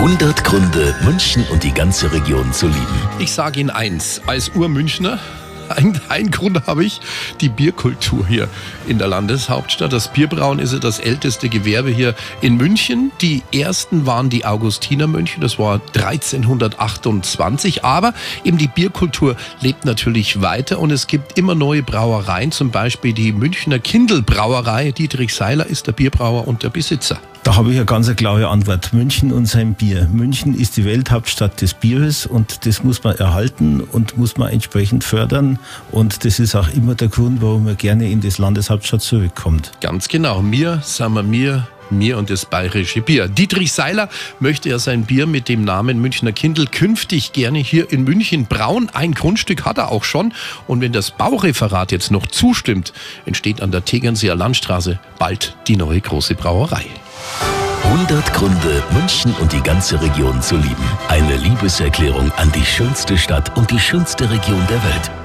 100 Gründe, München und die ganze Region zu lieben. Ich sage Ihnen eins, als Urmünchner, ein, ein Grund habe ich, die Bierkultur hier in der Landeshauptstadt. Das Bierbrauen ist ja das älteste Gewerbe hier in München. Die ersten waren die Augustinermönche, das war 1328. Aber eben die Bierkultur lebt natürlich weiter und es gibt immer neue Brauereien, zum Beispiel die Münchner Kindelbrauerei. Dietrich Seiler ist der Bierbrauer und der Besitzer. Da habe ich eine ganz klare Antwort. München und sein Bier. München ist die Welthauptstadt des Bieres und das muss man erhalten und muss man entsprechend fördern. Und das ist auch immer der Grund, warum man gerne in das Landeshauptstadt zurückkommt. Ganz genau. Mir, sagen wir mir, mir und das bayerische Bier. Dietrich Seiler möchte ja sein Bier mit dem Namen Münchner Kindl künftig gerne hier in München brauen. Ein Grundstück hat er auch schon. Und wenn das Baureferat jetzt noch zustimmt, entsteht an der Tegernseer Landstraße bald die neue große Brauerei. 100 Gründe, München und die ganze Region zu lieben. Eine Liebeserklärung an die schönste Stadt und die schönste Region der Welt.